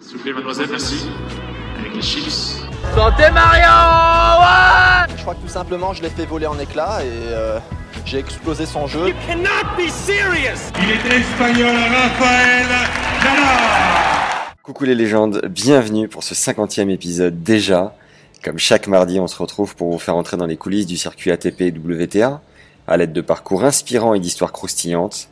S'il vous plaît, mademoiselle, merci. Avec les chips. Santé Mario ouais Je crois que tout simplement, je l'ai fait voler en éclats et euh, j'ai explosé son jeu. cannot be serious Il est espagnol, Rafael Nadal Coucou les légendes, bienvenue pour ce 50e épisode déjà. Comme chaque mardi, on se retrouve pour vous faire entrer dans les coulisses du circuit ATP et WTA, à l'aide de parcours inspirants et d'histoires croustillantes.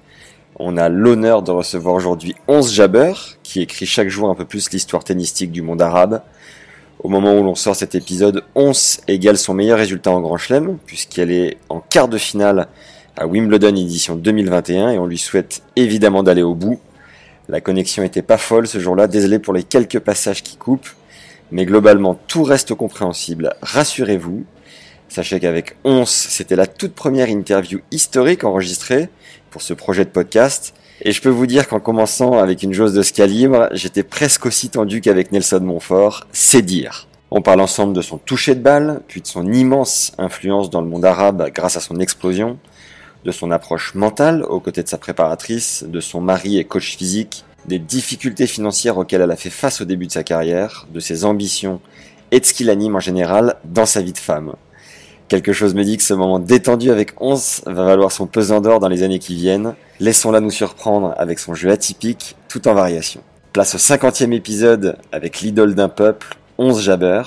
On a l'honneur de recevoir aujourd'hui 11 Jabber, qui écrit chaque jour un peu plus l'histoire tennistique du monde arabe. Au moment où l'on sort cet épisode, 11 égale son meilleur résultat en Grand Chelem, puisqu'elle est en quart de finale à Wimbledon édition 2021, et on lui souhaite évidemment d'aller au bout. La connexion était pas folle ce jour-là, désolé pour les quelques passages qui coupent, mais globalement tout reste compréhensible, rassurez-vous. Sachez qu'avec 11, c'était la toute première interview historique enregistrée pour ce projet de podcast, et je peux vous dire qu'en commençant avec une jauge de ce calibre, j'étais presque aussi tendu qu'avec Nelson Montfort, c'est dire. On parle ensemble de son toucher de balle, puis de son immense influence dans le monde arabe grâce à son explosion, de son approche mentale aux côtés de sa préparatrice, de son mari et coach physique, des difficultés financières auxquelles elle a fait face au début de sa carrière, de ses ambitions et de ce qui l'anime en général dans sa vie de femme. Quelque chose me dit que ce moment détendu avec 11 va valoir son pesant d'or dans les années qui viennent. Laissons-la nous surprendre avec son jeu atypique, tout en variation. Place au 50e épisode avec l'idole d'un peuple, 11 Jabber.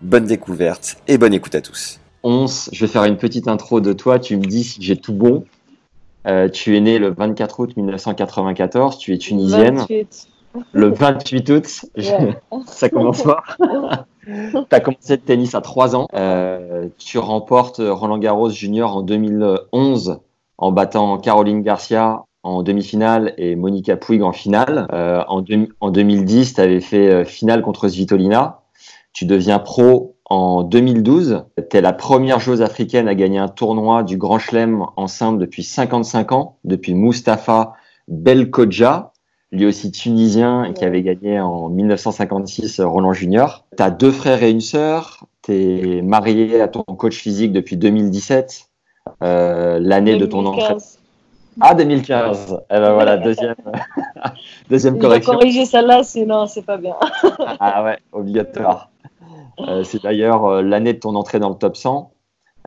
Bonne découverte et bonne écoute à tous. 11, je vais faire une petite intro de toi, tu me dis si j'ai tout bon. Euh, tu es né le 24 août 1994, tu es tunisienne. 28. Le 28 août, Ouais. ça commence fort. tu as commencé le tennis à 3 ans. Euh, tu remportes Roland Garros Junior en 2011 en battant Caroline Garcia en demi-finale et Monica Puig en finale. Euh, en, en 2010, tu avais fait euh, finale contre Svitolina. Tu deviens pro en 2012. Tu es la première joueuse africaine à gagner un tournoi du Grand Chelem en simple depuis 55 ans, depuis Mustapha Belkodja, lui aussi tunisien et qui avait gagné en 1956 Roland Junior. Tu as deux frères et une sœur. Tu es marié à ton coach physique depuis 2017, euh, l'année de ton entrée. 2015. Ah, 2015. Eh ben voilà, deuxième, deuxième correction. corriger celle-là, sinon c'est pas bien. Ah ouais, obligatoire. Euh, c'est d'ailleurs euh, l'année de ton entrée dans le top 100.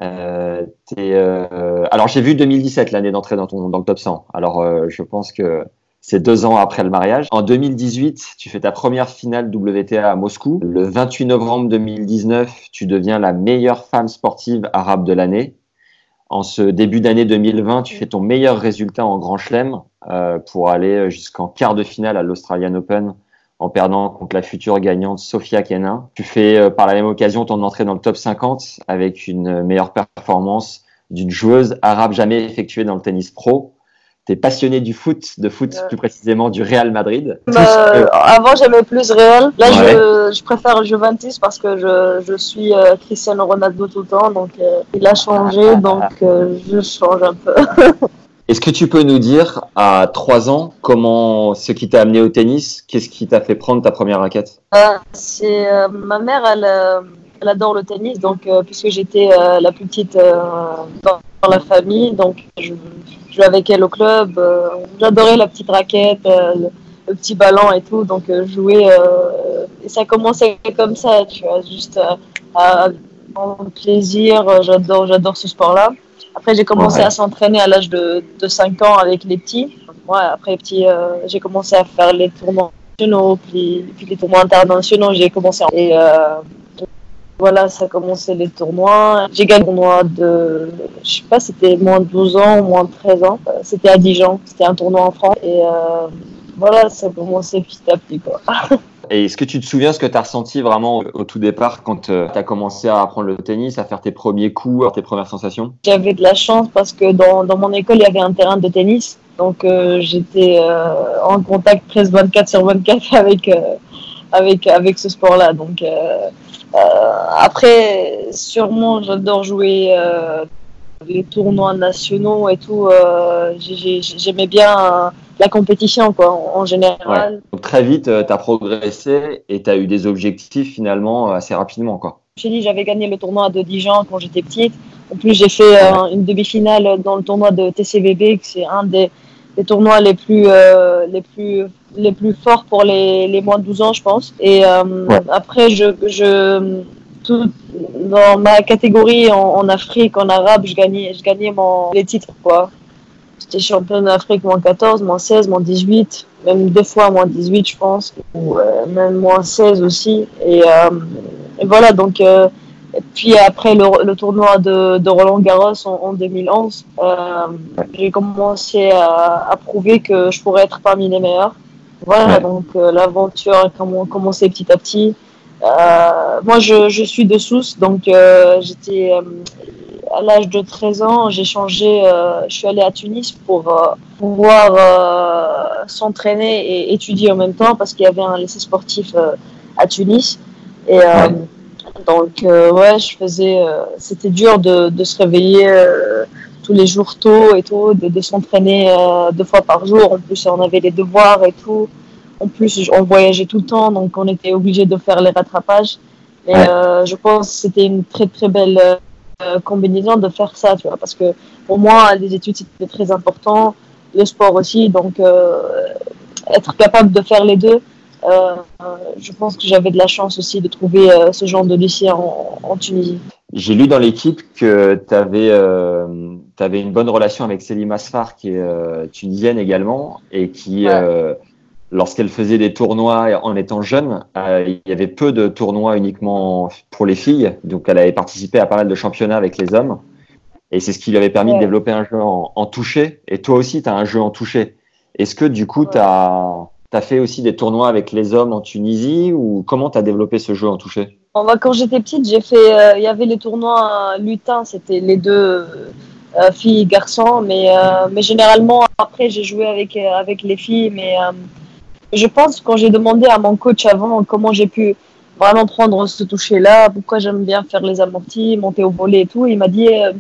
Euh, t'es, euh, alors j'ai vu 2017 l'année d'entrée dans, ton, dans le top 100. Alors euh, je pense que c'est deux ans après le mariage. En 2018, tu fais ta première finale WTA à Moscou. Le 28 novembre 2019, tu deviens la meilleure femme sportive arabe de l'année. En ce début d'année 2020, tu fais ton meilleur résultat en Grand Chelem euh, pour aller jusqu'en quart de finale à l'Australian Open en perdant contre la future gagnante Sofia Kenin. Tu fais euh, par la même occasion ton entrée dans le top 50 avec une meilleure performance d'une joueuse arabe jamais effectuée dans le tennis pro. Tu es passionné du foot, de foot Ouais. plus précisément du Real Madrid. Euh, avant j'aimais plus Real. Là Ouais. je, je préfère Juventus parce que je, je suis euh, Cristiano Ronaldo tout le temps. Donc euh, il a changé, donc euh, je change un peu. Est-ce que tu peux nous dire à trois ans comment ce qui t'a amené au tennis, qu'est-ce qui t'a fait prendre ta première raquette? Euh, c'est euh, ma mère, elle, elle adore le tennis, donc euh, puisque j'étais euh, la plus petite euh, dans, la famille, donc je je jouais avec elle au club. euh, J'adorais la petite raquette, euh, le, le petit ballon et tout, donc euh, jouer. et ça commençait comme ça, tu vois, juste à, en plaisir. J'adore, j'adore ce sport-là. Après, j'ai commencé Ouais. à s'entraîner à l'âge de, de 5 ans avec les petits. Ouais, après petit, euh, j'ai commencé à faire les tournois nationaux, puis, puis les tournois internationaux, j'ai commencé. Et euh, voilà, ça a commencé les tournois. J'ai gagné un tournoi de, je sais pas, c'était moins de 12 ans, moins de 13 ans. Euh, C'était à Dijon, c'était un tournoi en France. Et euh, voilà, ça a commencé petit à petit, quoi. Et est-ce que tu te souviens ce que tu as ressenti vraiment au, tout départ quand tu as commencé à apprendre le tennis, à faire tes premiers coups, tes premières sensations? J'avais de la chance parce que dans, dans mon école, il y avait un terrain de tennis. Donc euh, j'étais euh, en contact presque 24 sur 24 avec, euh, avec, avec ce sport-là. Donc euh, euh, après, sûrement, j'adore jouer euh, les tournois nationaux et tout. euh, j'ai- j'ai- J'aimais bien euh, la compétition quoi, en, général. Donc, très vite, tu as progressé et tu as eu des objectifs finalement euh, assez rapidement. Quoi. J'ai dit, j'avais gagné le tournoi de Dijon quand j'étais petite. En plus, j'ai fait euh, une demi-finale dans le tournoi de que c'est un des, des tournois les plus, euh, les plus, les plus forts pour les, les moins de 12 ans, je pense. Et euh, Ouais. après, je, je, tout, dans ma catégorie en, en Afrique, en arabe, je gagnais, je gagnais mon, les titres, quoi. J'étais championne d'Afrique moins 14, moins 16, moins 18, même deux fois moins 18, je pense, ou euh, même moins 16 aussi. Et, euh, et voilà, donc, euh, puis après le, le tournoi de, de Roland Garros en, en 2011, euh, j'ai commencé à, à prouver que je pourrais être parmi les meilleurs. Voilà, Ouais. donc euh, l'aventure a comm- commencé petit à petit. Euh, moi, je, je suis de Sousse, donc euh, j'étais euh, à l'âge de 13 ans, j'ai changé, euh, je suis allée à Tunis pour euh, pouvoir euh, s'entraîner et étudier en même temps parce qu'il y avait un lycée sportif euh, à Tunis. Et euh, donc, euh, ouais, je faisais, euh, c'était dur de, de se réveiller euh, tous les jours tôt et tout, de, de s'entraîner euh, deux fois par jour. En plus, on avait les devoirs et tout. En plus, on voyageait tout le temps, donc on était obligé de faire les rattrapages. Et Ouais. euh, je pense que c'était une très très belle euh, combinaison de faire ça, tu vois, parce que pour moi, les études c'était très important, le sport aussi, donc euh, être capable de faire les deux. Euh, euh, je pense que j'avais de la chance aussi de trouver euh, ce genre de lycée en, en Tunisie. J'ai lu dans l'équipe que tu avais, une bonne relation avec Céline Asfar, qui est euh, tunisienne également, et qui, Ouais. euh, lorsqu'elle faisait des tournois en étant jeune, euh, il y avait peu de tournois uniquement pour les filles, donc elle avait participé à pas mal de championnats avec les hommes, et c'est ce qui lui avait permis Ouais. de développer un jeu en, en toucher, et toi aussi, tu as un jeu en toucher. Est-ce que du coup, Ouais. tu as, fait aussi des tournois avec les hommes en Tunisie, ou comment tu as développé ce jeu en toucher bah, quand j'étais petite, j'ai fait, euh, il y avait les tournois euh, lutins, c'était les deux euh, filles et garçons, mais, euh, mais généralement après j'ai joué avec, euh, avec les filles, mais euh, je pense quand j'ai demandé à mon coach avant comment j'ai pu vraiment prendre ce toucher-là, pourquoi j'aime bien faire les amortis, monter au volet et tout, il m'a dit, euh,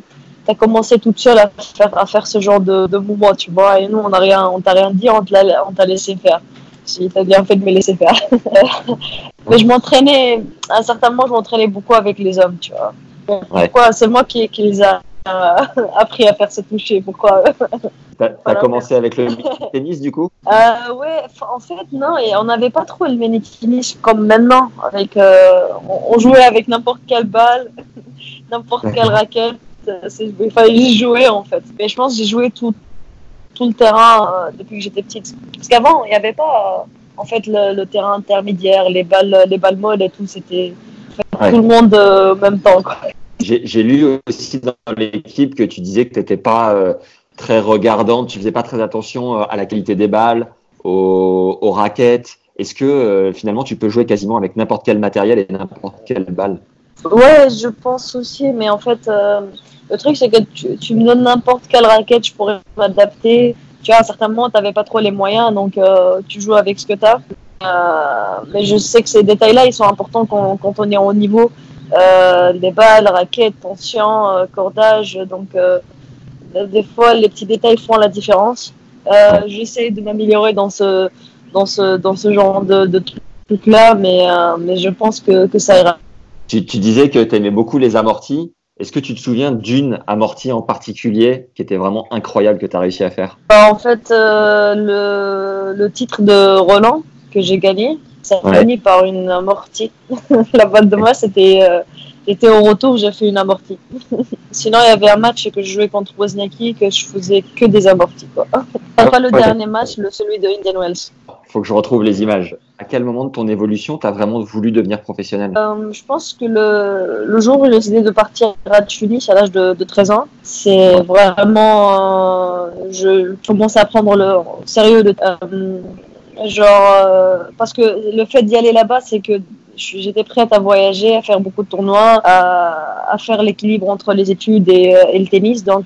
t'as commencé toute seule à faire, à faire ce genre de, mouvement, tu vois, et nous on n'a rien, on t'a rien dit, on t'a laissé faire. Si t'as bien fait de me laisser faire. Mais je m'entraînais, à un certain moment, je m'entraînais beaucoup avec les hommes, tu vois. Ouais. Pourquoi? C'est moi qui, qui les a euh, appris à faire se toucher. Pourquoi? Tu as, Voilà. commencé avec le tennis du coup? Euh, Ouais, en fait, non, et on n'avait pas trop le mini-tennis comme maintenant. Avec, euh, on, on jouait avec n'importe quelle balle, n'importe quelle raquette. Il fallait juste jouer, en fait. Mais je pense que j'ai joué tout, tout le terrain euh, depuis que j'étais petite. Parce qu'avant, il n'y avait pas, euh, en fait, le, le terrain intermédiaire, les balles, les balles molles et tout. C'était Ouais. tout le monde euh, en même temps. J'ai lu aussi dans l'équipe que tu disais que tu n'étais pas euh, très regardante, tu faisais pas très attention euh, à la qualité des balles, aux, aux raquettes. Est-ce que euh, finalement tu peux jouer quasiment avec n'importe quel matériel et n'importe quelle balle? Ouais, je pense aussi, mais en fait, euh, le truc, c'est que tu, tu me donnes n'importe quelle raquette, je pourrais m'adapter. Tu vois, à certains moments, tu n'avais pas trop les moyens, donc euh, tu joues avec ce que tu as. mais je sais que ces détails-là, ils sont importants quand, quand on est au niveau. Euh, les balles, raquettes, tension, euh, cordage, donc euh, des fois, les petits détails font la différence. Euh, J'essaie de m'améliorer dans ce, dans, ce, dans ce genre de, de trucs-là, mais, euh, mais je pense que, que ça ira. Tu, tu disais que tu aimais beaucoup les amortis. Est-ce que tu te souviens d'une amortie en particulier qui était vraiment incroyable que tu as réussi à faire? Bah, En fait, euh, le, le titre de Roland que j'ai gagné, ça a Ouais. fini par une amortie. La balle de moi, c'était. euh, J'étais au retour, j'ai fait une amortie. Sinon, il y avait un match que je jouais contre Wozniacki que je faisais que des amortis. Quoi. Pas le Ouais. dernier match, le, celui de Indian Wells. faut que je retrouve les images. À quel moment de ton évolution tu as vraiment voulu devenir professionnel? Euh, je pense que le, le jour où j'ai décidé de partir à Tunis à l'âge de, de 13 ans, c'est vraiment. euh, je commençais à prendre le sérieux. De, euh, genre, parce que le fait d'y aller là-bas, c'est que j'étais prête à voyager, à faire beaucoup de tournois, à, faire l'équilibre entre les études et, le tennis. Donc,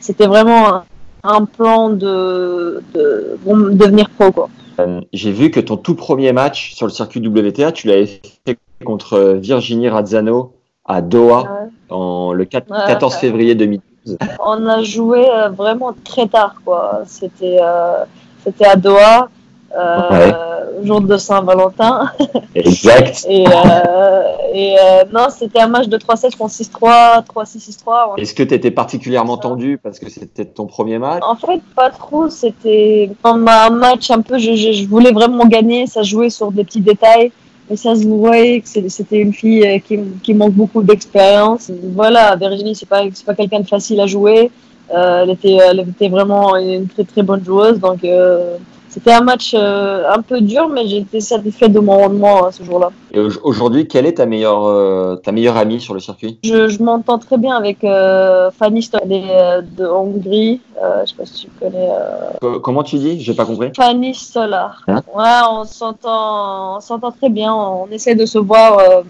c'était vraiment un, un plan de, de, de devenir pro. Quoi. Euh, J'ai vu que ton tout premier match sur le circuit WTA, tu l'avais fait contre Virginie Razzano à Doha Ouais. en, le 4 Ouais. 14 février 2012. On a joué euh, vraiment très tard. quoi. C'était euh, c'était à Doha, euh, jour de Saint-Valentin. Exact. Et, euh, et euh, non, c'était un match de 3-7 contre 6-3, 3-6, 6-3. Est-ce que tu étais particulièrement tendu parce que c'était ton premier match? En fait, pas trop. C'était un match un peu. Je, je, je voulais vraiment gagner. Ça jouait sur des petits détails. Mais ça se voyait que c'était une fille qui, qui manque beaucoup d'expérience. Voilà, Virginie, c'est pas, pas quelqu'un de facile à jouer. Euh, elle, était, elle était vraiment une très très bonne joueuse. Donc, euh, c'était un match euh, un peu dur, mais j'étais satisfait de mon rendement euh, ce jour-là. Et au- aujourd'hui, quelle est ta meilleure, euh, ta meilleure amie sur le circuit? Je, je m'entends très bien avec euh, Fanny euh, de Hongrie. Euh, je sais pas si tu connais. euh, Co- Comment tu dis? J'ai pas compris. Fanny Solar. Hein? Ouais, on s'entend, on s'entend très bien. On essaie de se voir. Euh,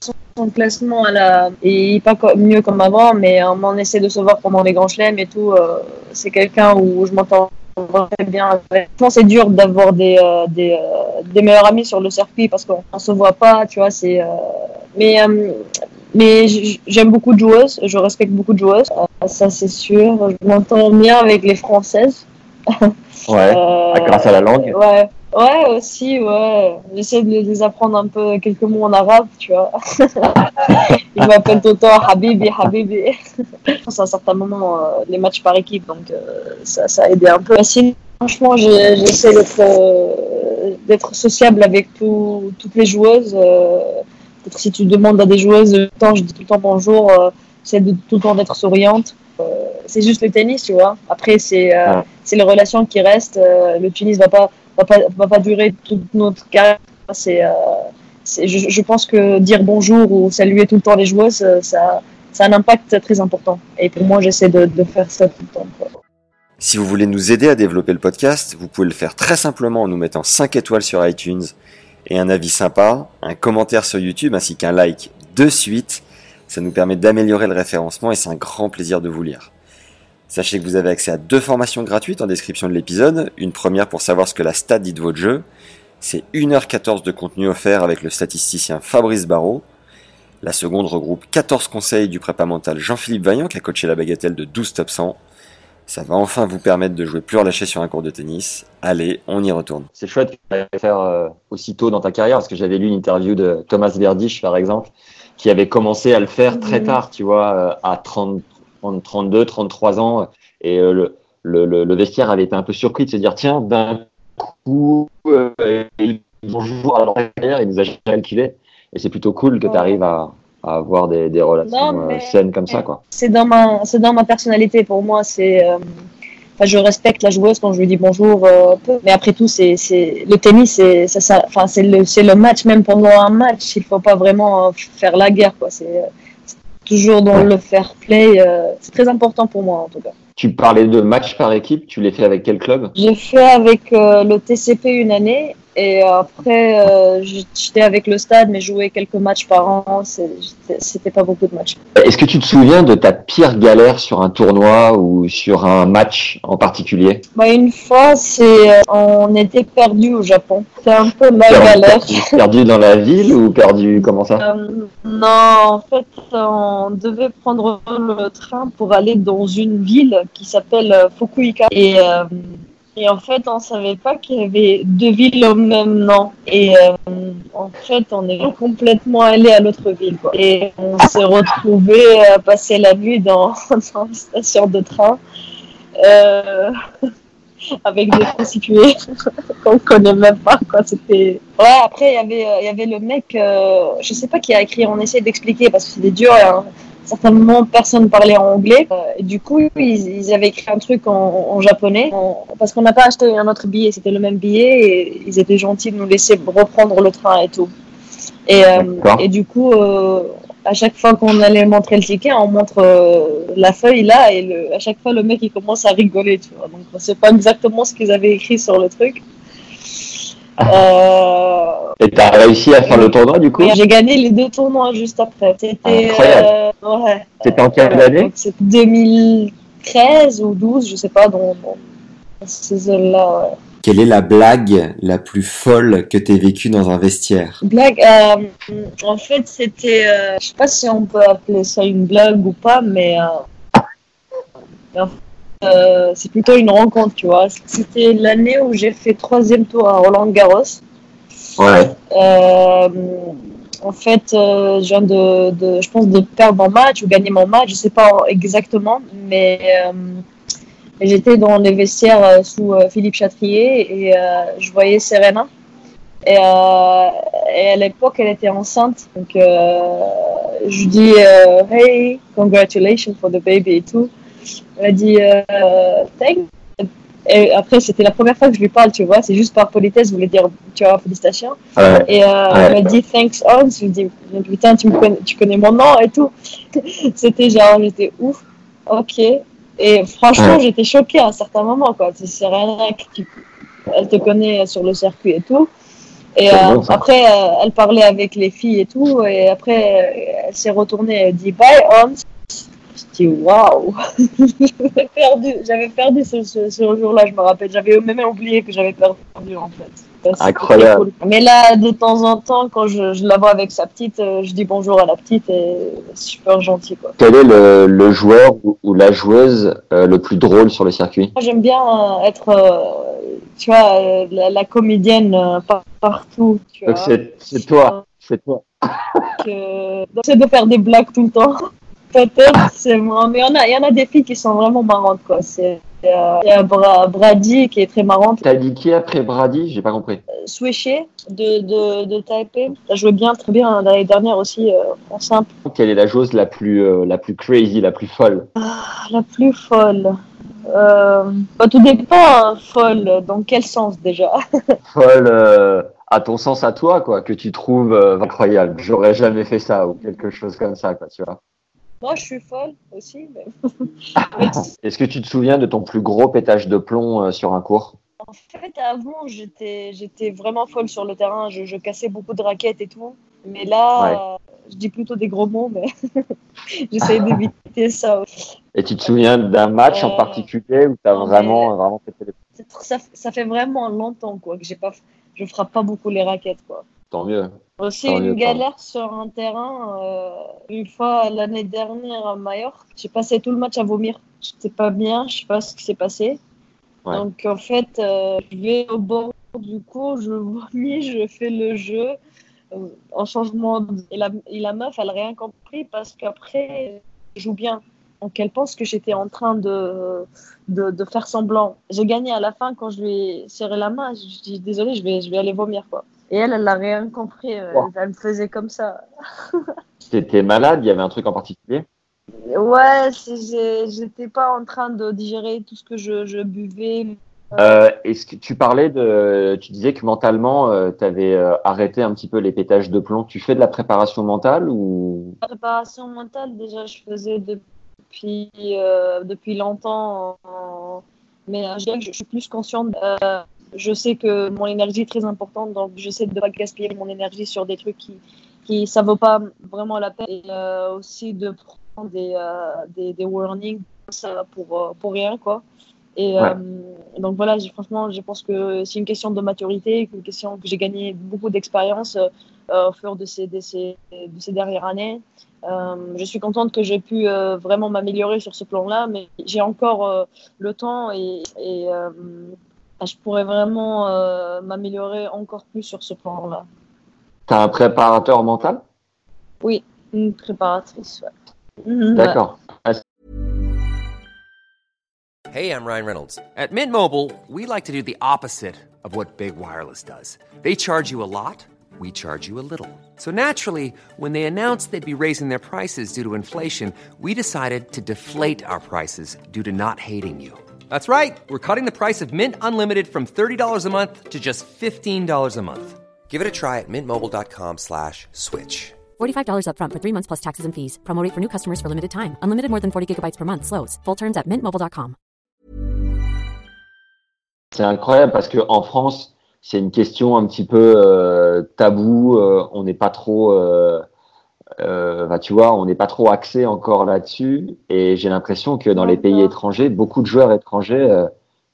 son, classement, elle a, est pas mieux comme avant, mais on essaie de se voir pendant les grands chelems et tout. euh, c'est quelqu'un où je m'entends bien. que c'est dur d'avoir des, euh, des, euh, des meilleurs amis sur le circuit parce qu'on on se voit pas, tu vois. C'est, euh, mais mais j'aime beaucoup de joueuses, je respecte beaucoup de joueuses, ça c'est sûr. Je m'entends bien avec les françaises. Ouais. Ah, grâce à la langue Ouais, ouais aussi, ouais. J'essaie de les apprendre un peu quelques mots en arabe, tu vois. Ils m'appellent tout le temps Habibi, Habibi. C'est un certain moment, euh, les matchs par équipe, donc euh, ça, ça a aidé un peu. Mais sinon, franchement, j'essaie d'être euh, d'être sociable avec tout- toutes les joueuses. Peut-être si tu demandes à des joueuses, temps, je dis tout le temps bonjour, j'essaie de tout le temps d'être souriante. C'est juste le tennis, tu vois. Après, c'est euh, Ouais. c'est les relations qui restent. Euh, le tennis va pas va pas va pas durer toute notre carrière. C'est euh, je pense que dire bonjour ou saluer tout le temps les joueuses, euh, ça ça a un impact très important. Et pour moi, j'essaie de, de faire ça tout le temps. quoi. Si vous voulez nous aider à développer le podcast, vous pouvez le faire très simplement en nous mettant 5 étoiles sur iTunes et un avis sympa, un commentaire sur YouTube ainsi qu'un like de suite. Ça nous permet d'améliorer le référencement et c'est un grand plaisir de vous lire. Sachez que vous avez accès à deux formations gratuites en description de l'épisode. Une première pour savoir ce que la stat dit de votre jeu. C'est 1h14 de contenu offert avec le statisticien Fabrice Barrault. La seconde regroupe 14 conseils du prépa mental Jean-Philippe Vaillant qui a coaché la bagatelle de 12 top 100. Ça va enfin vous permettre de jouer plus relâché sur un cours de tennis. Allez, on y retourne. C'est chouette de le faire euh, aussitôt dans ta carrière parce que j'avais lu une interview de Thomas Verdich par exemple qui avait commencé à le faire très Mhm. tard, tu vois, euh, à 30, 30, 32, 33 ans et euh, le, le, le, vestiaire avait été un peu surpris de se dire tiens d'un coup euh, bonjour à la carrière, il nous a jamais calculé et c'est plutôt cool que tu arrives à, à avoir des, des relations Non, mais- euh, saines comme ça quoi. c'est dans ma dans ma personnalité pour moi c'est euh, enfin je respecte la joueuse quand je lui dis bonjour euh, peu. mais après tout c'est le tennis c'est ça, ça le le match même pendant un match il faut pas vraiment faire la guerre quoi c'est toujours dans le fair play euh, c'est très important pour moi en tout cas. Tu parlais de matchs par équipe, tu les fais avec quel club? J'ai fait avec euh, le TCP une année et après euh, j'étais avec le stade mais jouer quelques matchs par an c'était- pas beaucoup de matchs Est-ce que tu te souviens de ta pire galère sur un tournoi ou sur un match en particulier? Bah, une fois, c'est euh, on était perdu au Japon. C'est un peu la galère. Perdu dans la ville ou perdu comment ça? Euh, non, en fait, on devait prendre le train pour aller dans une ville qui s'appelle Fukuoka. Et, et en fait, on savait pas qu'il y avait deux villes au même nom. Et euh, en fait, on est complètement allé à l'autre ville. Et on s'est retrouvé à passer la nuit dans, une station de train. Euh, avec des prostituées qu'on connaît même pas quoi c'était ouais après il y avait euh, y avait le mec euh, je sais pas qui a écrit on essaie d'expliquer parce que c'était dur hein. Certainement personne parlait en anglais Euh, et du coup ils, ils avaient écrit un truc en, en japonais en- parce qu'on n'a pas acheté un autre billet c'était le même billet et ils étaient gentils de nous laisser reprendre le train et tout et, euh, et du coup euh, à chaque fois qu'on allait montrer le ticket, on montre euh, la feuille là, et le, à chaque fois le mec il commence à rigoler, tu vois. Donc on sait pas exactement ce qu'ils avaient écrit sur le truc. Euh, Et t'as réussi à faire le tournoi du coup j'ai gagné les deux tournois juste après. C'était euh, ouais. C'était en quelle année Donc, C'est 2000 13 ou 12, je sais pas, dans, dans ces zones-là. Ouais. Quelle est la blague la plus folle que tu aies vécue dans un vestiaire Blague, euh, en fait, c'était, euh, je sais pas si on peut appeler ça une blague ou pas, mais euh, euh, c'est plutôt une rencontre, tu vois. C'était l'année où j'ai fait troisième tour à Roland Garros. Ouais. Euh, en fait, euh, je viens de, de, je pense, de perdre mon match ou gagner mon match, je sais pas exactement, mais j'étais dans les vestiaires sous Philippe Chatrier et je voyais Serena. Et, et à l'époque, elle était enceinte, donc je dis Hey, congratulations for the baby et tout. Elle a dit euh, Thanks. Et après, c'était la première fois que je lui parle, tu vois. C'est juste par politesse, je voulais dire, tu vois, félicitations. Ouais. Et euh, elle m'a dit thanks Hans. Je lui dis putain tu me connais, tu connais mon nom et tout. C'était genre j'étais ouf. Ok. Et franchement Ouais. j'étais choquée à un certain moment quoi. C'est rien tu- elle te connaît sur le circuit et tout. Et euh, bon, après euh, elle parlait avec les filles et tout. Et après elle s'est retournée. Elle dit bye Hans. Je dis waouh. j'avais perdu. J'avais perdu ce, ce, ce jour-là. Je me rappelle. J'avais même oublié que j'avais perdu en fait. Incroyable. cool. Mais là, de temps en temps, quand je, je la vois avec sa petite, euh, je dis bonjour à la petite et c'est super gentil quoi. Quel est le, le joueur ou, ou la joueuse euh, le plus drôle sur le circuit? Moi, j'aime bien euh, être, euh, tu vois, la, la comédienne par- partout. Tu vois, Donc c'est toi, c'est toi. donc, c'est de faire des blagues tout le temps. Peut-être c'est moi, mais il y en a, il y en a des filles qui sont vraiment marrantes quoi. C'est euh, il y a Bra- Brady qui est très marrante. T'as dit qui après Brady? J'ai pas compris. Swisher de, de, de Taipei. Elle jouait bien, très bien l'année dernière aussi euh, en simple. Quelle est la joueuse la plus euh, la plus crazy, la plus folle? Ah, La plus folle. Euh, bah, tout dépend, hein, folle. Dans quel sens déjà Folle euh, à ton sens à toi quoi, que tu trouves euh, incroyable. J'aurais jamais fait ça ou quelque chose comme ça quoi, tu vois. Moi, je suis folle aussi. mais- Est-ce que tu te souviens de ton plus gros pétage de plomb euh, sur un cours? En fait, avant, j'étais, j'étais vraiment folle sur le terrain. Je, je cassais beaucoup de raquettes et tout. Mais là, Ouais. je dis plutôt des gros mots, mais j'essaie d'éviter ça. Et tu te souviens d'un match en Euh, particulier où t'as non, mais- vraiment vraiment pété les plombs Ça, ça fait vraiment longtemps quoi, que j'ai pas, je frappe pas beaucoup les raquettes. Quoi. Tant mieux. Aussi une galère sur un terrain. euh, une fois l'année dernière à Majorque, j'ai passé tout le match à vomir. J'étais pas bien, je sais pas ce qui s'est passé. Ouais. Donc en fait, euh, je vais au bord du cours, je vomis, je fais le jeu euh, en changement. de- Et la, et la meuf, elle a rien compris parce qu'après, je joue bien. Donc elle pense que j'étais en train de, de, de faire semblant. J'ai gagné à la fin quand je lui ai serré la main. Je dis désolé, je vais, je vais aller vomir quoi. Et elle, elle n'a rien compris. euh, Wow. Elle me faisait comme ça. T'étais malade, il y avait un truc en particulier? Ouais, j'étais pas en train de digérer tout ce que je, je buvais. Euh, Est-ce que tu parlais de, tu disais que mentalement, tu avais arrêté un petit peu les pétages de plomb. Tu fais de la préparation mentale ou? La préparation mentale, déjà, je faisais depuis, euh, depuis longtemps. Mais euh, je, je suis plus consciente. Je sais que mon énergie est très importante, donc j'essaie de ne pas gaspiller mon énergie sur des trucs qui, qui ça vaut pas vraiment la peine. Et euh, aussi de prendre des, euh, des, des warnings ça, pour, euh, pour rien, quoi. Et Ouais. euh, donc voilà, franchement, je pense que c'est une question de maturité, une question que j'ai gagné beaucoup d'expérience au fur de ces, de ces, de ces dernières années. Euh, je suis contente que j'ai pu euh, vraiment m'améliorer sur ce plan-là, mais j'ai encore euh, le temps et, et je pourrais vraiment euh, m'améliorer encore plus sur ce plan-là. tu as un préparateur mental Oui, une préparatrice. ouais. Ouais. D'accord. Hey, I'm Ryan Reynolds. At Mint Mobile, we like to do the opposite of what Big Wireless does. They charge you a lot, we charge you a little. So naturally, when they announced they'd be raising their prices due to inflation, we decided to deflate our prices due to not hating you. That's right. We're cutting the price of Mint Unlimited from $30 a month to just $15 a month. Give it a try at mintmobile.com slash switch. $45 upfront for three months plus taxes and fees. Promo rate for new customers for limited time. Unlimited more than 40 gigabytes per month. Slows. Full terms at mintmobile.com. C'est incroyable parce que en France, c'est une question un petit peu euh, tabou. euh, on n'est pas trop, euh, euh, bah, tu vois, on n'est pas trop axé encore là-dessus. Et j'ai l'impression que dans les pays étrangers, beaucoup de joueurs étrangers euh,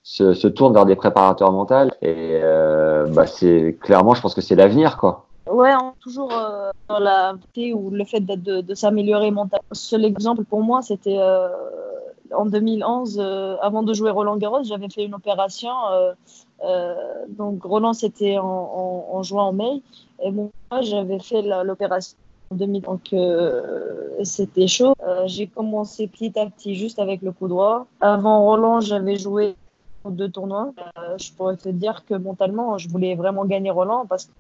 se, se, tournent vers des préparateurs mentaux. Et euh, bah, c'est clairement, je pense que c'est l'avenir, quoi. Ouais, toujours euh, dans la ou le fait de, de, de s'améliorer mentalement. Le seul exemple pour moi, c'était en 2011, euh, avant de jouer Roland Garros, j'avais fait une opération. donc Roland, c'était en, en, en, juin, en mai. Et moi, j'avais fait l'opération 2000. Donc c'était chaud. J'ai commencé petit à petit, juste avec le coup droit. Avant Roland, j'avais joué deux tournois. je pourrais te dire que mentalement, je voulais vraiment gagner Roland parce que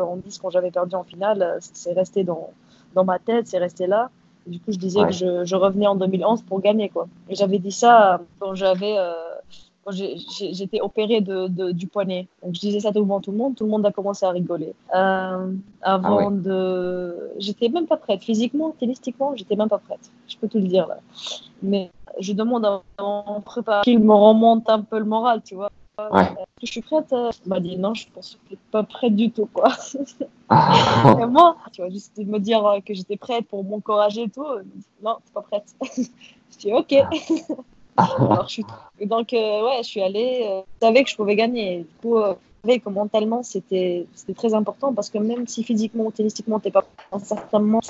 en 10 quand j'avais perdu en finale, euh, c'est resté dans, dans ma tête, c'est resté là. Et du coup, je disais que je, je, revenais en 2011 pour gagner. Quoi. Et j'avais dit ça quand j'avais. Euh, j'étais opérée de, de, du poignet. Donc je disais ça devant tout le monde, tout le monde a commencé à rigoler. Euh, avant ah ouais. de. J'étais même pas prête. Physiquement, tennistiquement, j'étais même pas prête. Je peux tout le dire là. Mais je demande à mon préparateur qu'il me remonte un peu le moral, tu vois. Ouais. Je suis prête. Euh... Il m'a dit non, je pense que suis pas prête du tout, quoi. et moi, tu vois, juste de me dire que j'étais prête pour m'encourager et tout. Non, t'es pas prête. je dis ok. Alors, je suis... Donc, euh, ouais, je suis allée. Euh, je savais que je pouvais gagner. Du coup, euh, je savais que mentalement, c'était très important parce que même si physiquement ou tennistiquement, t'es pas certainement,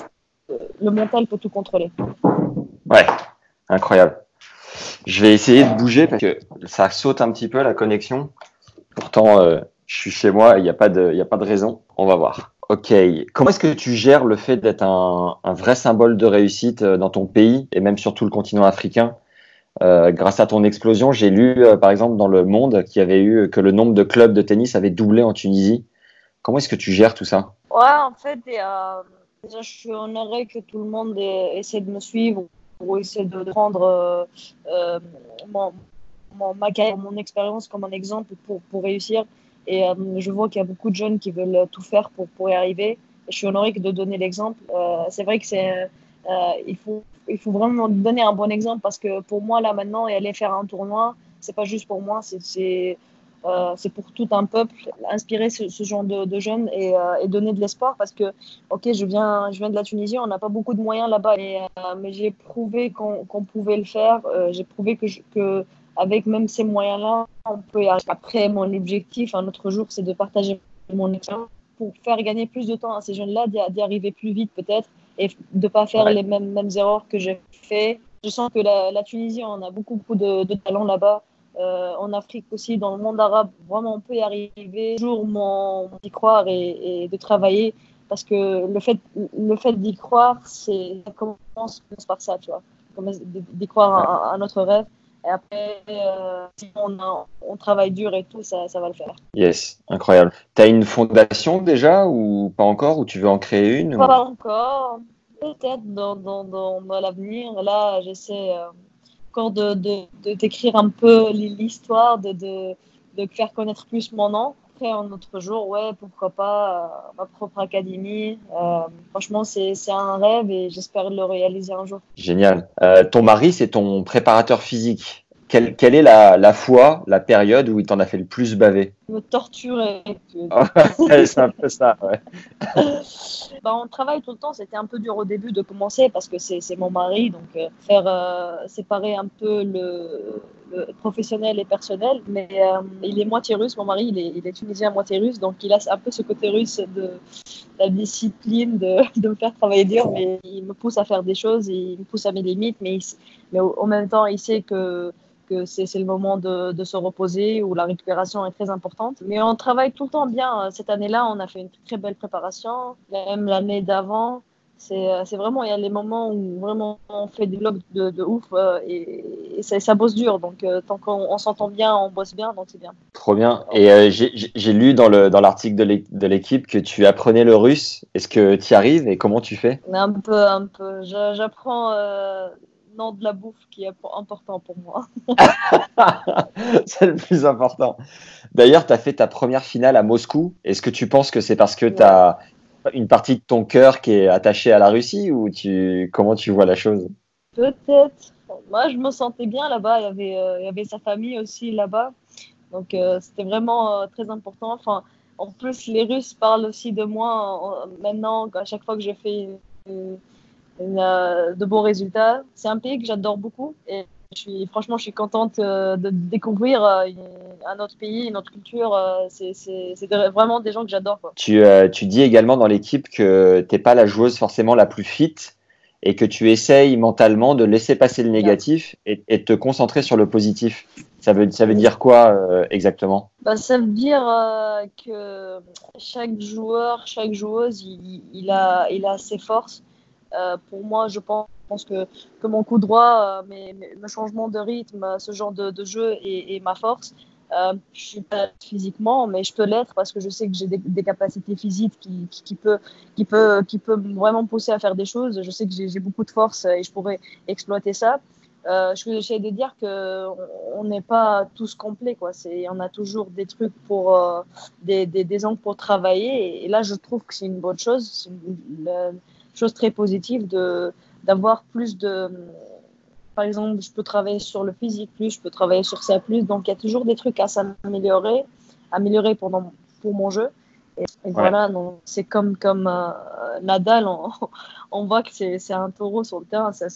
le mental peut tout contrôler. Ouais, incroyable. Je vais essayer de bouger parce que ça saute un petit peu la connexion. Pourtant, euh, je suis chez moi, il n'y a, pas de, a pas de raison. On va voir. Ok. Comment est-ce que tu gères le fait d'être un, un, vrai symbole de réussite euh, dans ton pays et même sur tout le continent africain? Euh, Grâce à ton explosion, j'ai lu euh, par exemple dans Le Monde qu'il y avait eu que le nombre de clubs de tennis avait doublé en Tunisie. Comment est-ce que tu gères tout ça? Ouais, en fait, euh, je suis honorée que tout le monde essaie de me suivre pour essayer de prendre mon, ma carrière, mon expérience comme un exemple pour, réussir. Et je vois qu'il y a beaucoup de jeunes qui veulent tout faire pour, pour y arriver. Je suis honorée de donner l'exemple. C'est vrai que c'est, il, faut, il faut vraiment donner un bon exemple parce que pour moi, là maintenant, et aller faire un tournoi, c'est pas juste pour moi, c'est euh, pour tout un peuple, inspirer ce, genre de, jeunes et, euh, et, donner de l'espoir parce que, ok, je viens, je viens de la Tunisie, on n'a pas beaucoup de moyens là-bas, mais, euh, mais j'ai prouvé qu'on qu pouvait le faire, euh, j'ai prouvé que, que avec même ces moyens-là, on peut y arriver. Après, mon objectif, un autre jour, c'est de partager mon expérience pour faire gagner plus de temps à ces jeunes-là, d'y arriver plus vite peut-être et de ne pas faire ouais. les mêmes, mêmes erreurs que j'ai fait. Je sens que la, la Tunisie, on a beaucoup, beaucoup de, de talent là-bas. Euh, en Afrique aussi, dans le monde arabe, vraiment on peut y arriver. Toujours d'y croire et, et, de travailler parce que le fait, le fait d'y croire, c'est, ça commence par ça, tu vois. D'y croire à, à, notre rêve. Et après, euh, si on, a, on, travaille dur et tout, ça, ça va le faire. Yes, incroyable. Tu as une fondation déjà ou pas encore Ou tu veux en créer une Pas ou... encore. Peut-être dans, dans, dans, dans l'avenir. Là, j'essaie. Euh, encore de, de, de d'écrire un peu l'histoire, de, de, de faire connaître plus mon nom. Un autre jour, ouais, pourquoi pas euh, ma propre académie. Euh, franchement, c'est, c'est un rêve et j'espère le réaliser un jour. Génial. Euh, ton mari, c'est ton préparateur physique. Quelle, quelle, est la, la fois, la période où il t'en a fait le plus baver Me torturer. c'est un peu ça, ouais. bah, on travaille tout le temps. C'était un peu dur au début de commencer parce que c'est, mon mari. Donc, euh, faire euh, séparer un peu le, le, professionnel et personnel. Mais euh, il est moitié russe, mon mari. Il est, il est tunisien, moitié russe. Donc, il a un peu ce côté russe de la discipline, de, de me faire travailler dur. Mais il me pousse à faire des choses. Il me pousse à mes limites. Mais, il, mais au, en même temps, il sait que que c'est le moment de, de, se reposer où la récupération est très importante. Mais on travaille tout le temps bien. Cette année-là, on a fait une très belle préparation. Même l'année d'avant, c'est vraiment, il y a les moments où vraiment on fait des blocs de, de ouf euh, et, et ça, ça, bosse dur. Donc, euh, tant qu'on s'entend bien, on bosse bien, donc c'est bien. Trop bien. Et euh, j'ai lu dans l'article dans de l'équipe que tu apprenais le russe. Est-ce que tu y arrives et comment tu fais? Un peu, un peu. J'apprends nom de la bouffe qui est important pour moi. c'est le plus important. D'ailleurs, tu as fait ta première finale à Moscou. Est-ce que tu penses que c'est parce que tu as une partie de ton cœur qui est attachée à la Russie ou tu... comment tu vois la chose? Peut-être. Moi, je me sentais bien là-bas. Il, y avait, euh, il y avait sa famille aussi là-bas. Donc, euh, c'était vraiment euh, très important. Enfin, en plus, les Russes parlent aussi de moi maintenant. À chaque fois que je fais de bons résultats. C'est un pays que j'adore beaucoup et je suis, franchement, je suis contente de découvrir un autre pays, une autre culture. C'est vraiment des gens que j'adore. Tu, tu dis également dans l'équipe que tu n'es pas la joueuse forcément la plus fit et que tu essayes mentalement de laisser passer le négatif et, et te concentrer sur le positif. Ça veut, ça veut dire quoi euh, exactement? Bah, Ça veut dire euh, que chaque joueur, chaque joueuse, il, il, a, il a ses forces. Euh, pour moi, je pense, que, mon coup droit, mes, mes, changements de rythme, ce genre de, jeu est, ma force. Euh, je suis pas physiquement, mais je peux l'être parce que je sais que j'ai des, capacités physiques qui, qui, qui, peut, qui, peut, qui peut vraiment pousser à faire des choses. Je sais que j'ai beaucoup de force et je pourrais exploiter ça. Euh, je j'essaie de dire que on n'est pas tous complets quoi. C'est on a toujours des trucs pour euh, des, des, des angles pour travailler et, là je trouve que c'est une bonne chose, chose très positive de d'avoir plus de par exemple, je peux travailler sur le physique plus, je peux travailler sur ça plus. Donc, il y a toujours des trucs à s'améliorer, améliorer pendant, pour mon jeu. Et, et ouais. voilà, c'est comme, comme euh, Nadal, on, on voit que c'est un taureau sur le terrain. C'est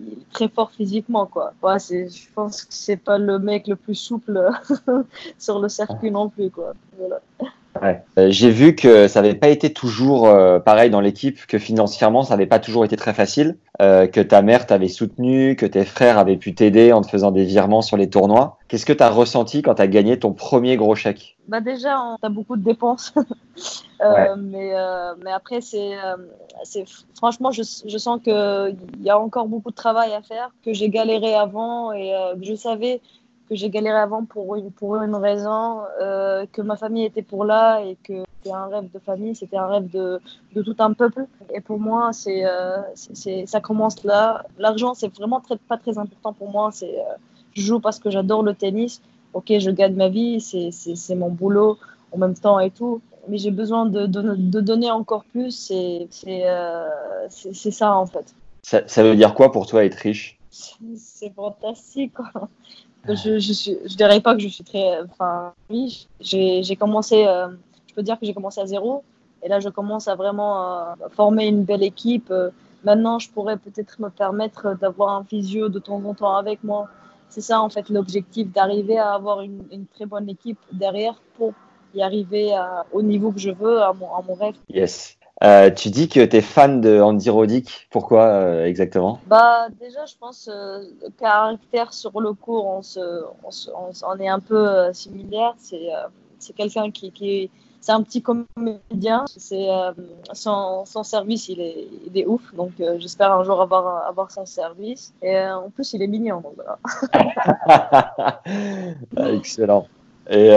il est très fort physiquement. Quoi. Ouais, je pense que c'est pas le mec le plus souple sur le circuit non plus. Quoi. Voilà. Ouais. Euh, J'ai vu que ça n'avait pas été toujours euh, pareil dans l'équipe, que financièrement ça n'avait pas toujours été très facile, euh, que ta mère t'avait soutenu, que tes frères avaient pu t'aider en te faisant des virements sur les tournois. Qu'est-ce que tu as ressenti quand tu as gagné ton premier gros chèque? Bah Déjà, tu as beaucoup de dépenses. euh, ouais. mais, euh, mais après, c'est franchement, je, je sens qu'il y a encore beaucoup de travail à faire, que j'ai galéré avant et euh, que je savais que j'ai galéré avant pour une, pour une raison, euh, que ma famille était pour là et que c'était un rêve de famille, c'était un rêve de, de, tout un peuple. Et pour moi, c'est, euh, ça commence là. L'argent, c'est vraiment très, pas très important pour moi. C'est, euh, je joue parce que j'adore le tennis. Ok, je gagne ma vie, c'est, c'est, mon boulot en même temps et tout. Mais j'ai besoin de, de, de, donner encore plus. C'est, c'est, c'est, ça en fait. Ça, ça veut dire quoi pour toi être riche? C'est fantastique. Quoi je, je, suis, je dirais pas que je suis très, enfin, oui, j'ai commencé, euh, je peux dire que j'ai commencé à zéro, et là je commence à vraiment euh, former une belle équipe. Euh, maintenant, je pourrais peut-être me permettre d'avoir un physio de temps en temps avec moi. C'est ça en fait l'objectif, d'arriver à avoir une, une, très bonne équipe derrière pour y arriver à, au niveau que je veux, à mon, à mon rêve. Yes. Euh, tu dis que tu es fan de Andy Roddick. Pourquoi euh, exactement? Bah déjà, je pense euh, le caractère sur le cours, on, se, on, se, on, on est un peu euh, similaire. C'est c'est quelqu'un qui, qui c'est un petit comédien. C'est son, son service, il est, il est ouf. Donc j'espère un jour avoir avoir son service. Et en plus, il est mignon. Donc voilà. Excellent. Et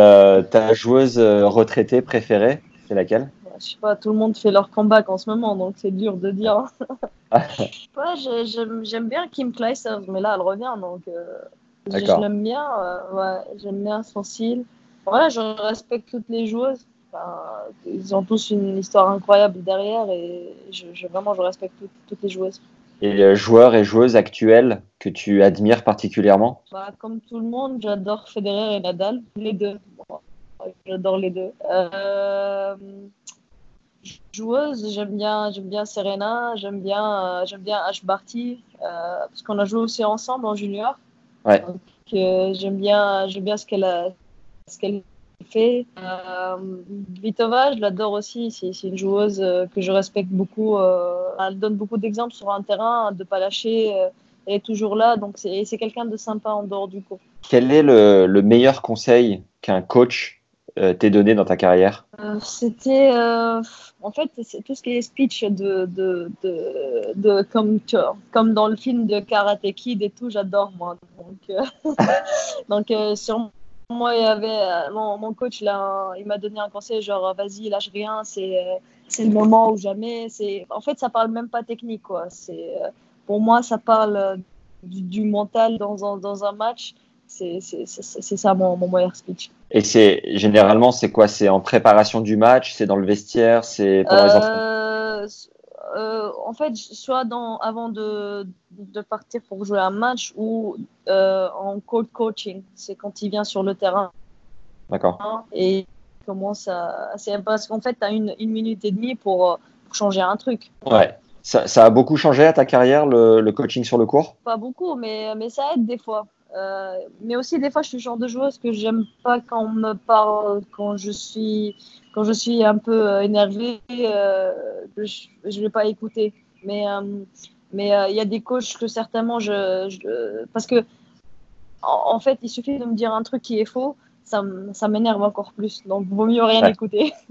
ta joueuse retraitée préférée, c'est laquelle? Je sais pas, tout le monde fait leur comeback en ce moment, donc c'est dur de dire. ouais, j'aime bien Kim Clijsters, mais là, elle revient, donc euh, je, l'aime bien. Euh, ouais, j'aime bien son style. Ouais, je respecte toutes les joueuses. Enfin, ils ont tous une histoire incroyable derrière et je, je vraiment, je respecte tout, toutes les joueuses. Et les joueurs et joueuses actuels que tu admires particulièrement? Bah, Comme tout le monde, j'adore Federer et Nadal, les deux. J'adore les deux. Euh, joueuse, j'aime bien, j'aime bien Serena, j'aime bien, euh, j'aime bien Ash Barty, euh, parce qu'on a joué aussi ensemble en junior. Ouais. Donc euh, j'aime bien, j'aime bien ce qu'elle a, ce qu'elle fait. Euh, Vitova, je l'adore aussi. C'est, c'est une joueuse que je respecte beaucoup. elle donne beaucoup d'exemples sur un terrain, de pas lâcher. elle est toujours là, donc c'est, c'est quelqu'un de sympa en dehors du cours. Quel est le, le meilleur conseil qu'un coach euh, t'est donné dans ta carrière? Euh, C'était euh, en fait c'est tout ce qui est speech de, de, de, comme, comme dans le film de Karate Kid et tout, j'adore moi. Donc, donc sur moi, il y avait mon, mon coach là, il m'a donné un conseil genre vas-y lâche rien, c'est le moment ou jamais. En fait ça parle même pas technique quoi. Pour moi ça parle du, du mental dans un, dans un match c'est ça mon, mon meilleur speech. Et c'est généralement c'est quoi? C'est en préparation du match, c'est dans le vestiaire, c'est pendant euh, les euh, En fait, soit dans, avant de, de, partir pour jouer un match ou euh, en cold coaching, c'est quand il vient sur le terrain. D'accord. Et commence à, c'est parce qu'en fait tu as une, une minute et demie pour changer un truc. Ouais. Ça, ça, a beaucoup changé à ta carrière, le, le, coaching sur le court? Pas beaucoup, mais, mais ça aide des fois. Euh, mais aussi, des fois, je suis le genre de joueuse que j'aime pas quand on me parle, quand je suis, quand je suis un peu euh, énervée, euh, je ne vais pas écouter. Mais euh, mais il y a des coachs que certainement je, je parce que en, en, fait, il suffit de me dire un truc qui est faux, ça, ça m'énerve encore plus. Donc, vaut mieux rien Ouais. écouter.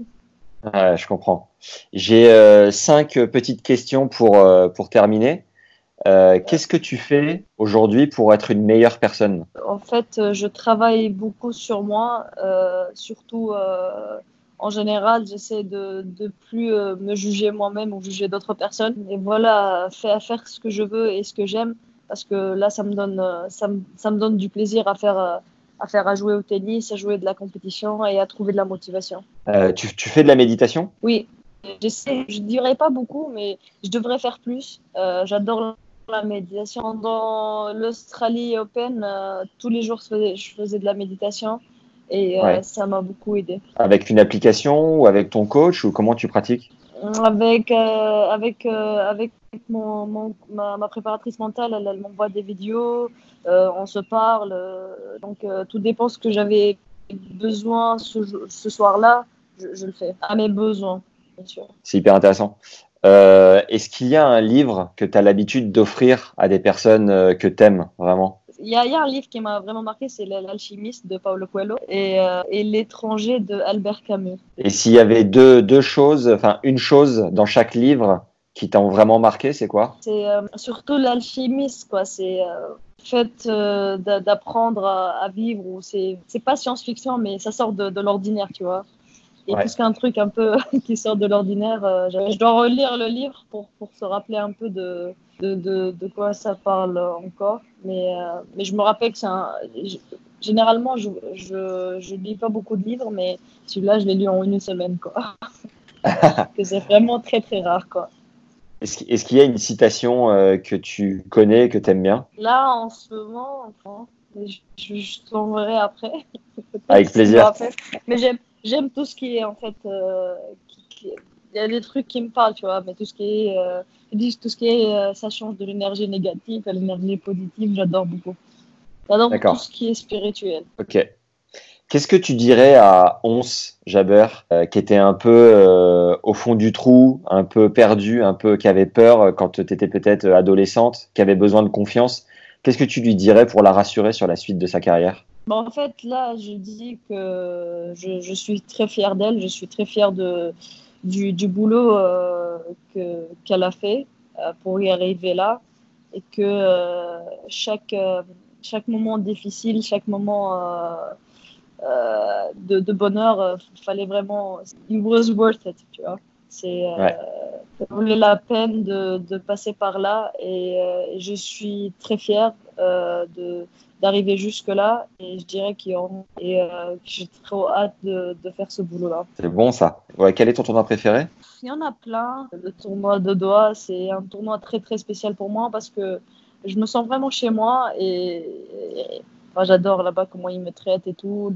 Ouais, je comprends. J'ai cinq petites questions pour, pour terminer. Euh, Qu'est-ce que tu fais aujourd'hui pour être une meilleure personne? En fait, euh, je travaille beaucoup sur moi, euh, surtout euh, en général, j'essaie de de plus me juger moi-même ou juger d'autres personnes. Et voilà, faire faire ce que je veux et ce que j'aime, parce que là, ça me donne ça me, ça me donne du plaisir à faire à faire à jouer au tennis, à jouer de la compétition et à trouver de la motivation. Euh, tu, tu fais de la méditation? Oui, j'essaie, je dirais pas beaucoup, mais je devrais faire plus. Euh, J'adore la méditation. Dans l'Australie Open, euh, tous les jours, je faisais, je faisais de la méditation et euh, ça m'a beaucoup aidé. avec une application ou avec ton coach ou comment tu pratiques? Avec, euh, avec, avec mon, mon- ma, ma préparatrice mentale, elle, elle m'envoie des vidéos, on se parle. donc, tout dépend ce que j'avais besoin ce, ce soir-là, je, je le fais, à mes besoins, bien sûr. C'est hyper intéressant. Euh, Est-ce qu'il y a un livre que tu as l'habitude d'offrir à des personnes euh, que tu aimes vraiment? Il y, a, il y a un livre qui m'a vraiment marqué, c'est L'Alchimiste de Paulo Coelho et, euh, et L'étranger de Albert Camus. Et s'il y avait deux, deux choses, enfin une chose dans chaque livre qui t'ont vraiment marqué, c'est quoi? C'est euh, surtout l'alchimiste, quoi. C'est euh, le fait euh, d'a- d'apprendre à, à vivre, c'est pas science-fiction, mais ça sort de, de l'ordinaire, tu vois. Et Ouais. plus qu'un truc un peu qui sort de l'ordinaire, euh, je dois relire le livre pour, pour se rappeler un peu de, de, de, de quoi ça parle encore. Mais, euh, mais je me rappelle que c'est un. je- Généralement, je, je, je lis pas beaucoup de livres, mais celui-là, je l'ai lu en une semaine, quoi. que c'est vraiment très, très rare, quoi. Est-ce qu'il y a une citation euh, que tu connais, que tu aimes bien? Là, en ce moment, enfin, je, je, t'enverrai après. Avec si plaisir. Mais j'aime, j'aime tout ce qui est, en fait, euh, qui- qui- il y a des trucs qui me parlent, tu vois, mais tout ce qui est, euh, ils disent tout ce qui est, euh, ça change de l'énergie négative à l'énergie positive, j'adore beaucoup. J'adore tout ce qui est spirituel. Ok. Qu'est-ce que tu dirais à Ons Jaber, euh, qui était un peu euh, au fond du trou, un peu perdu, un peu qui avait peur quand tu étais peut-être adolescente, qui avait besoin de confiance? Qu'est-ce que tu lui dirais pour la rassurer sur la suite de sa carrière? Bon, en fait, là, je dis que je, je suis très fière d'elle, je suis très fière de, du, du boulot euh, que, qu'elle a fait euh, pour y arriver là et que euh, chaque, chaque moment difficile, chaque moment de, de bonheur, fallait vraiment. It was worth it, tu vois. C'est, Ouais. ça valait la peine de, de passer par là et je suis très fière de d'arriver jusque là et je dirais qu'il y en et euh, que j'ai trop hâte de, de faire ce boulot là. C'est bon ça. Ouais, quel est ton tournoi préféré? Il y en a plein. Le tournoi de Doha, c'est un tournoi très très spécial pour moi parce que je me sens vraiment chez moi et, et- enfin, j'adore là-bas comment ils me traitent et tout,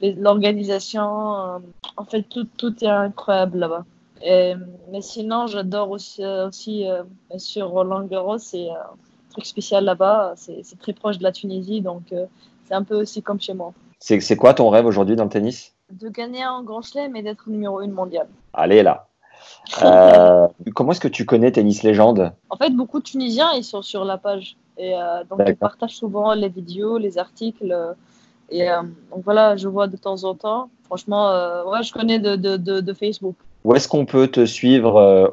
l'organisation. euh, en fait, tout, tout est incroyable là-bas. Et- mais sinon, j'adore aussi, aussi euh, bien sûr Roland Garros, truc spécial là-bas. C'est très proche de la Tunisie, donc euh, c'est un peu aussi comme chez moi. C'est quoi ton rêve aujourd'hui dans le tennis? De gagner un grand chelem et d'être numéro une mondial. Allez là. Euh, comment est-ce que tu connais Tennis Légende? En fait, beaucoup de Tunisiens, ils sont sur la page. Et euh, donc, ils partagent souvent les vidéos, les articles. et euh, donc, voilà, je vois de temps en temps. Franchement, euh, ouais, je connais de, de, de, de Facebook. Où est-ce qu'on peut te suivre, euh,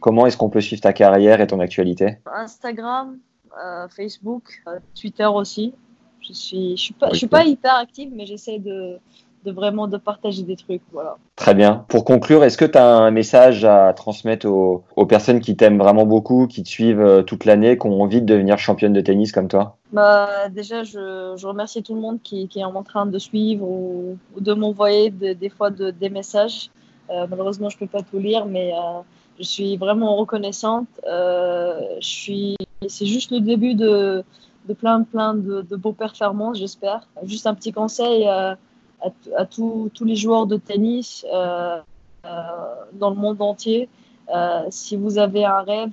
Comment est-ce qu'on peut suivre ta carrière et ton actualité? Instagram, euh, Facebook, Twitter aussi. Je suis, je suis pas, je suis pas hyper active, mais j'essaie de, de vraiment de partager des trucs. Voilà. Très bien. Pour conclure, est-ce que tu as un message à transmettre aux, aux personnes qui t'aiment vraiment beaucoup, qui te suivent euh, toute l'année, qui ont envie de devenir championne de tennis comme toi? Bah, déjà, je, je remercie tout le monde qui, qui est en train de suivre ou, ou de m'envoyer de- des fois de- des messages. Euh, malheureusement, je peux pas tout lire, mais euh, je suis vraiment reconnaissante. Euh, je suis, c'est juste le début de, de plein, plein de, de beaux performances, j'espère. Juste un petit conseil à, à, tous les joueurs de tennis euh, euh, dans le monde entier. euh, si vous avez un rêve,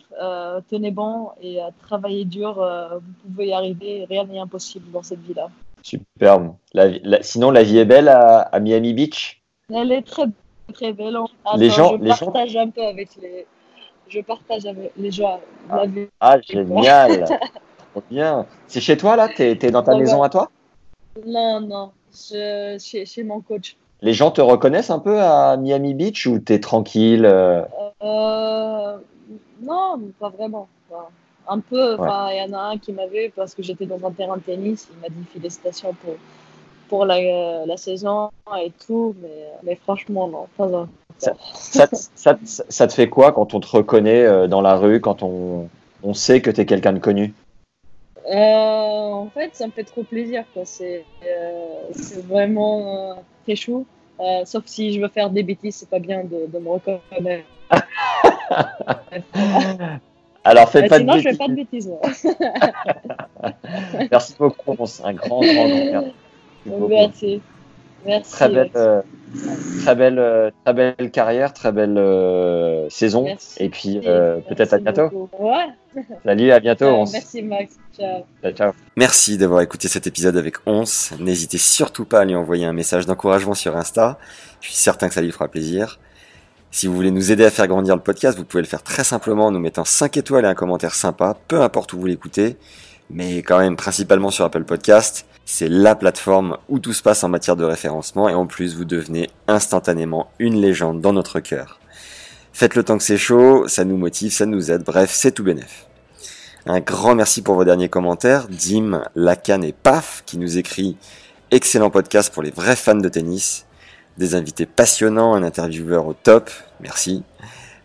tenez bon et travaillez dur. vous pouvez y arriver. Rien n'est impossible dans cette vie-là. Superbe. La vie- la- sinon, la vie est belle à, à Miami Beach? Elle est très, très belle. Attends, Les gens- je les gens- partage un peu avec les. Je partage avec les gens. La vie. Ah, génial. Trop bien. C'est chez toi, là? T'es es dans ta Ouais, maison ouais. à toi? Non, non. Je, chez, chez mon coach. Les gens te reconnaissent un peu à Miami Beach ou t'es tranquille euh, Euh, non, pas vraiment. Enfin, un peu. Il y en a un qui m'a vu parce que j'étais dans un terrain de tennis. Il m'a dit félicitations pour, pour la, la saison et tout. Mais, mais franchement, non. Pas ça, te- ça, te- ça te fait quoi quand on te reconnaît euh, dans la rue, quand on, on sait que t'es quelqu'un de connu? En fait, ça me fait trop plaisir. quoi. C'est euh, c'est vraiment euh, très chou. Euh, sauf si je veux faire des bêtises, c'est pas bien de, de me reconnaître. Alors, fais Euh, pas de sinon, je fais pas de bêtises. Merci beaucoup. C'est un grand, grand, grand merci. Merci. Merci. Très belle, euh, très belle, euh, très belle carrière, très belle euh, saison. Merci. Et puis euh, peut-être à bientôt. Ouais. Salut, à bientôt. Euh, merci Max. Ciao. Ciao, ciao. Merci d'avoir écouté cet épisode avec Once. N'hésitez surtout pas à lui envoyer un message d'encouragement sur Insta. Je suis certain que ça lui fera plaisir. Si vous voulez nous aider à faire grandir le podcast, vous pouvez le faire très simplement en nous mettant 5 étoiles et un commentaire sympa, peu importe où vous l'écoutez, mais quand même principalement sur Apple Podcast. C'est la plateforme où tout se passe en matière de référencement et en plus vous devenez instantanément une légende dans notre cœur. Faites le temps que c'est chaud, ça nous motive, ça nous aide, bref, c'est tout bénef. Un grand merci pour vos derniers commentaires. Dim, Lacan et Paf qui nous écrit excellent podcast pour les vrais fans de tennis. Des invités passionnants, un intervieweur au top. Merci.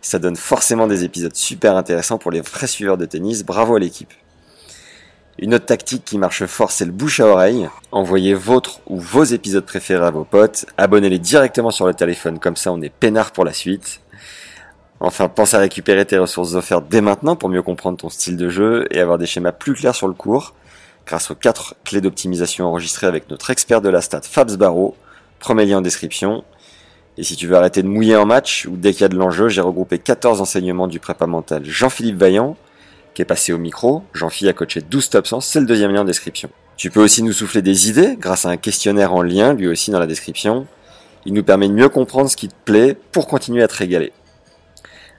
Ça donne forcément des épisodes super intéressants pour les vrais suiveurs de tennis. Bravo à l'équipe. Une autre tactique qui marche fort, c'est le bouche à oreille. Envoyez votre ou vos épisodes préférés à vos potes. Abonnez-les directement sur le téléphone, comme ça on est peinard pour la suite. Enfin, pense à récupérer tes ressources offertes dès maintenant pour mieux comprendre ton style de jeu et avoir des schémas plus clairs sur le cours, grâce aux quatre clés d'optimisation enregistrées avec notre expert de la stat Fabs Barreau, premier lien en description. Et si tu veux arrêter de mouiller en match ou dès qu'il y a de l'enjeu, j'ai regroupé 14 enseignements du prépa mental Jean-Philippe Vaillant, qui est passé au micro. Jean-Philippe a coaché 12 top 100, c'est le deuxième lien en description. Tu peux aussi nous souffler des idées grâce à un questionnaire en lien, lui aussi dans la description. Il nous permet de mieux comprendre ce qui te plaît pour continuer à te régaler.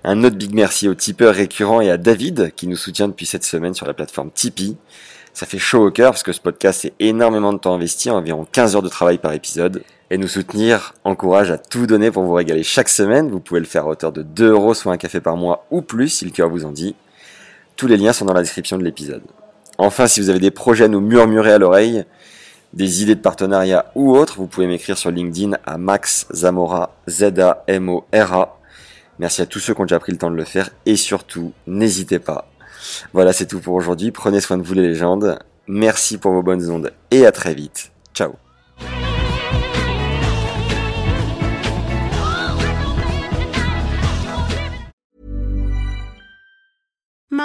Un autre big merci aux tipeurs récurrents et à David qui nous soutient depuis cette semaine sur la plateforme Tipeee. Ça fait chaud au cœur parce que ce podcast c'est énormément de temps investi, environ 15 heures de travail par épisode. Et nous soutenir encourage à tout donner pour vous régaler chaque semaine. Vous pouvez le faire à hauteur de 2 euros, soit un café par mois ou plus si le cœur vous en dit. Tous les liens sont dans la description de l'épisode. Enfin, si vous avez des projets à nous murmurer à l'oreille, des idées de partenariat ou autres, vous pouvez m'écrire sur LinkedIn à Max Zamora, Z-A-M-O-R-A. Merci à tous ceux qui ont déjà pris le temps de le faire et surtout, n'hésitez pas. Voilà, c'est tout pour aujourd'hui. Prenez soin de vous les légendes. Merci pour vos bonnes ondes et à très vite. Ciao.